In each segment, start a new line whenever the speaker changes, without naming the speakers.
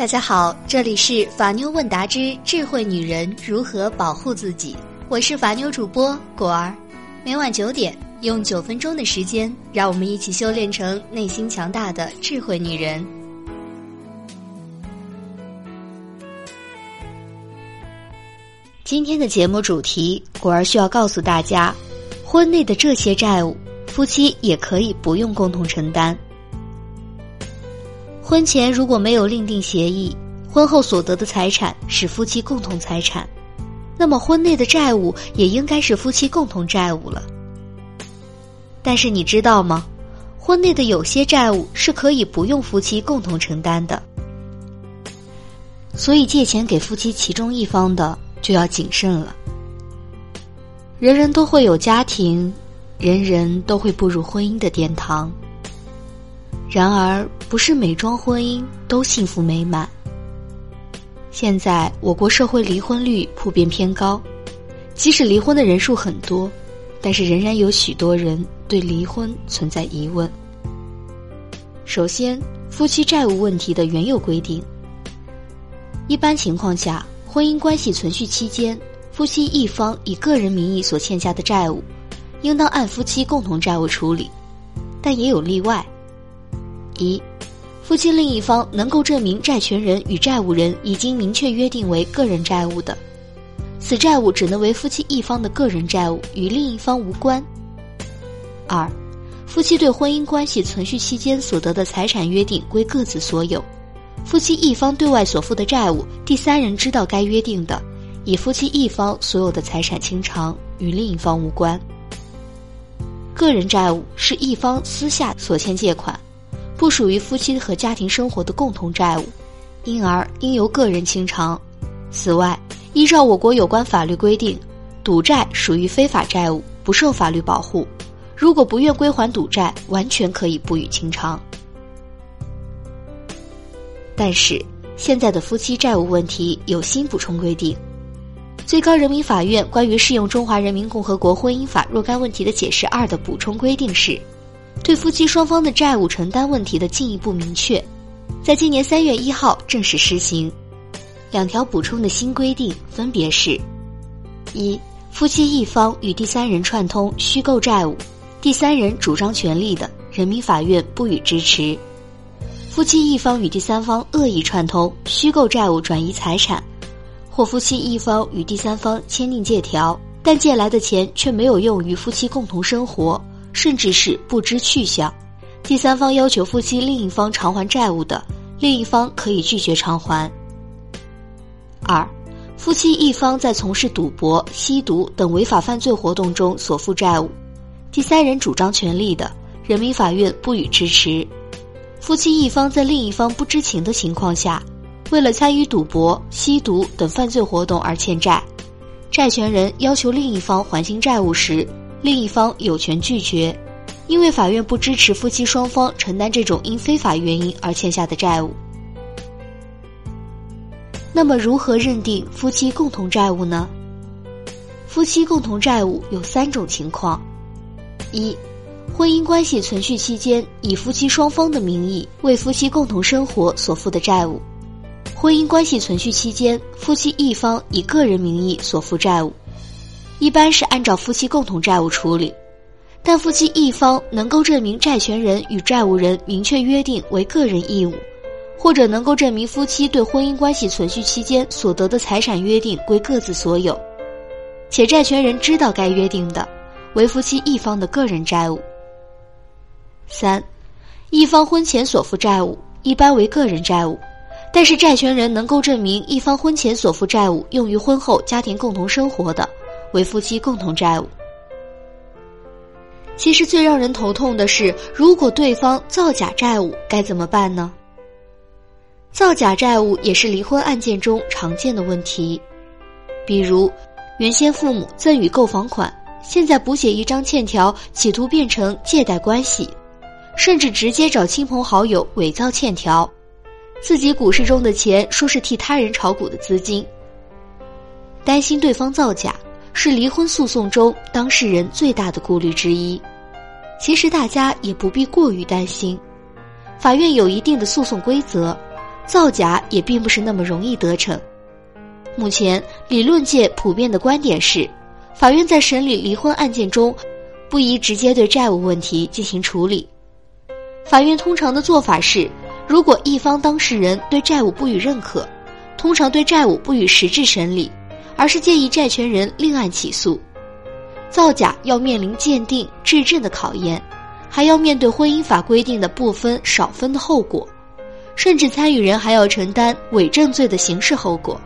大家好，这里是法妞问答之智慧女人如何保护自己，我是法妞主播果儿。每晚九点，用九分钟的时间，让我们一起修炼成内心强大的智慧女人。今天的节目主题，果儿需要告诉大家，婚内的这些债务，夫妻也可以不用共同承担。婚前如果没有另定协议，婚后所得的财产是夫妻共同财产，那么婚内的债务也应该是夫妻共同债务了。但是你知道吗？婚内的有些债务是可以不用夫妻共同承担的，所以借钱给夫妻其中一方的就要谨慎了。人人都会有家庭，人人都会步入婚姻的殿堂。然而，不是每桩婚姻都幸福美满。现在，我国社会离婚率普遍偏高，即使离婚的人数很多，但是仍然有许多人对离婚存在疑问。首先，夫妻债务问题的原有规定：一般情况下，婚姻关系存续期间，夫妻一方以个人名义所欠下的债务，应当按夫妻共同债务处理，但也有例外。一，夫妻另一方能够证明债权人与债务人已经明确约定为个人债务的，此债务只能为夫妻一方的个人债务，与另一方无关。二，夫妻对婚姻关系存续期间所得的财产约定归各自所有，夫妻一方对外所负的债务，第三人知道该约定的，以夫妻一方所有的财产清偿，与另一方无关。个人债务是一方私下所欠借款。不属于夫妻和家庭生活的共同债务，因而应由个人清偿。此外，依照我国有关法律规定，赌债属于非法债务，不受法律保护。如果不愿归还赌债，完全可以不予清偿。但是，现在的夫妻债务问题有新补充规定。最高人民法院关于适用《中华人民共和国婚姻法》若干问题的解释二的补充规定是。对夫妻双方的债务承担问题的进一步明确，在今年三月一号正式施行。两条补充的新规定分别是：一、夫妻一方与第三人串通虚构债务，第三人主张权利的，人民法院不予支持；夫妻一方与第三方恶意串通虚构债务转移财产，或夫妻一方与第三方签订借条，但借来的钱却没有用于夫妻共同生活。甚至是不知去向，第三方要求夫妻另一方偿还债务的，另一方可以拒绝偿还。二，夫妻一方在从事赌博、吸毒等违法犯罪活动中所负债务，第三人主张权利的，人民法院不予支持。夫妻一方在另一方不知情的情况下，为了参与赌博、吸毒等犯罪活动而欠债，债权人要求另一方还清债务时。另一方有权拒绝，因为法院不支持夫妻双方承担这种因非法原因而欠下的债务。那么，如何认定夫妻共同债务呢？夫妻共同债务有三种情况：一、婚姻关系存续期间以夫妻双方的名义为夫妻共同生活所负的债务；婚姻关系存续期间夫妻一方以个人名义所负债务。一般是按照夫妻共同债务处理，但夫妻一方能够证明债权人与债务人明确约定为个人义务，或者能够证明夫妻对婚姻关系存续期间所得的财产约定归各自所有，且债权人知道该约定的，为夫妻一方的个人债务。三，一方婚前所负债务一般为个人债务，但是债权人能够证明一方婚前所负债务用于婚后家庭共同生活的。为夫妻共同债务。其实最让人头痛的是，如果对方造假债务该怎么办呢？造假债务也是离婚案件中常见的问题，比如原先父母赠与购房款，现在补写一张欠条，企图变成借贷关系，甚至直接找亲朋好友伪造欠条，自己股市中的钱说是替他人炒股的资金，担心对方造假。是离婚诉讼中当事人最大的顾虑之一。其实大家也不必过于担心，法院有一定的诉讼规则，造假也并不是那么容易得逞。目前理论界普遍的观点是，法院在审理离婚案件中，不宜直接对债务问题进行处理。法院通常的做法是，如果一方当事人对债务不予认可，通常对债务不予实质审理，而是建议债权人另案起诉。造假要面临鉴定、质证的考验，还要面对婚姻法规定的不分少分的后果，甚至参与人还要承担伪证罪的刑事后果。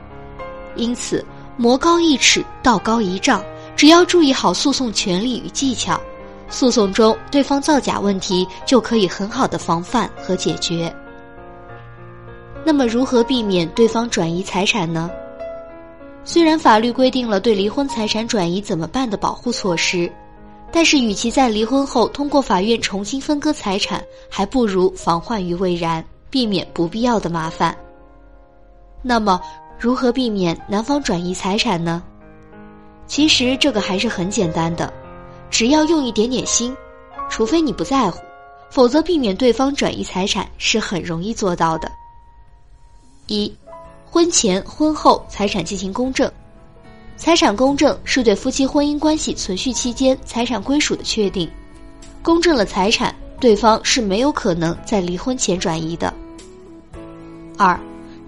因此，魔高一尺，道高一丈，只要注意好诉讼权利与技巧，诉讼中对方造假问题就可以很好的防范和解决。那么，如何避免对方转移财产呢？虽然法律规定了对离婚财产转移怎么办的保护措施，但是与其在离婚后通过法院重新分割财产，还不如防患于未然，避免不必要的麻烦。那么，如何避免男方转移财产呢？其实这个还是很简单的，只要用一点点心，除非你不在乎，否则避免对方转移财产是很容易做到的。一。婚前、婚后财产进行公证，财产公证是对夫妻婚姻关系存续期间财产归属的确定。公证了财产，对方是没有可能在离婚前转移的。二，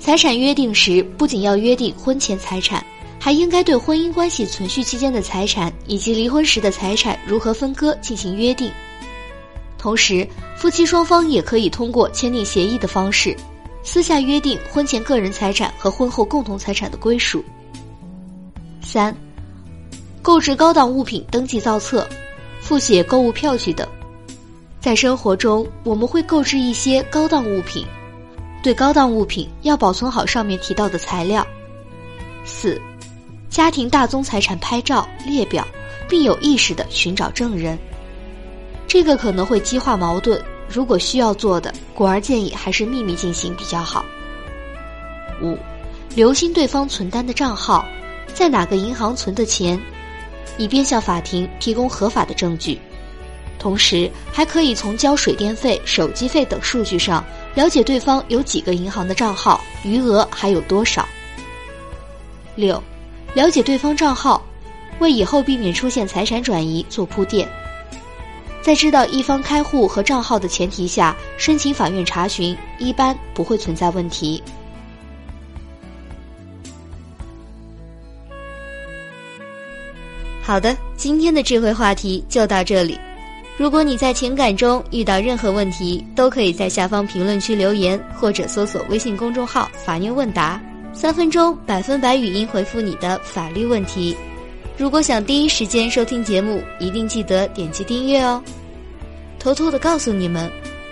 财产约定时不仅要约定婚前财产，还应该对婚姻关系存续期间的财产以及离婚时的财产如何分割进行约定。同时，夫妻双方也可以通过签订协议的方式。私下约定婚前个人财产和婚后共同财产的归属。三，购置高档物品登记造册，复写购物票据等。在生活中，我们会购置一些高档物品，对高档物品要保存好上面提到的材料。四，家庭大宗财产拍照列表，并有意识的寻找证人。这个可能会激化矛盾。如果需要做的，果儿建议还是秘密进行比较好。五，留心对方存单的账号，在哪个银行存的钱，以便向法庭提供合法的证据。同时，还可以从交水电费、手机费等数据上了解对方有几个银行的账号，余额还有多少。六，了解对方账号，为以后避免出现财产转移做铺垫。在知道一方开户和账号的前提下，申请法院查询，一般不会存在问题。好的，今天的智慧话题就到这里。如果你在情感中遇到任何问题，都可以在下方评论区留言，或者搜索微信公众号“法妞问答”，三分钟百分百语音回复你的法律问题。如果想第一时间收听节目，一定记得点击订阅哦。偷偷的告诉你们，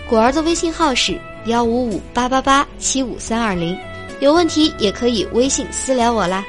果儿的微信号是幺五五八八八七五三二零，有问题也可以微信私聊我啦。